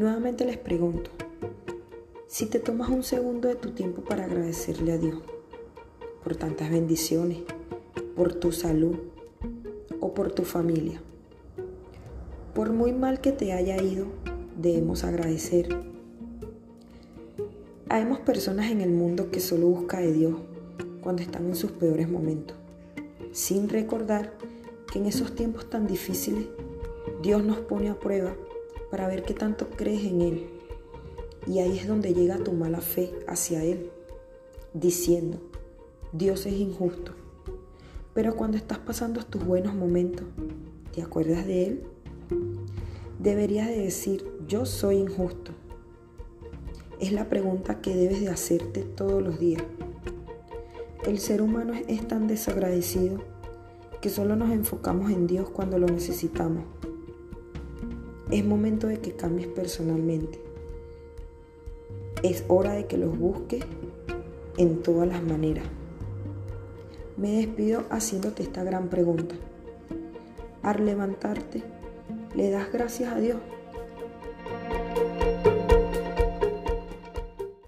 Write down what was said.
Nuevamente les pregunto, si te tomas un segundo de tu tiempo para agradecerle a Dios por tantas bendiciones, por tu salud o por tu familia, por muy mal que te haya ido, debemos agradecer. Hayamos personas en el mundo que solo buscan de Dios cuando están en sus peores momentos, sin recordar que en esos tiempos tan difíciles Dios nos pone a prueba para ver qué tanto crees en Él. Y ahí es donde llega tu mala fe hacia Él, diciendo, Dios es injusto. Pero cuando estás pasando tus buenos momentos, ¿te acuerdas de Él? Deberías de decir, yo soy injusto. Es la pregunta que debes de hacerte todos los días. El ser humano es tan desagradecido que solo nos enfocamos en Dios cuando lo necesitamos. Es momento de que cambies personalmente. Es hora de que los busques en todas las maneras. Me despido haciéndote esta gran pregunta. Al levantarte, ¿le das gracias a Dios?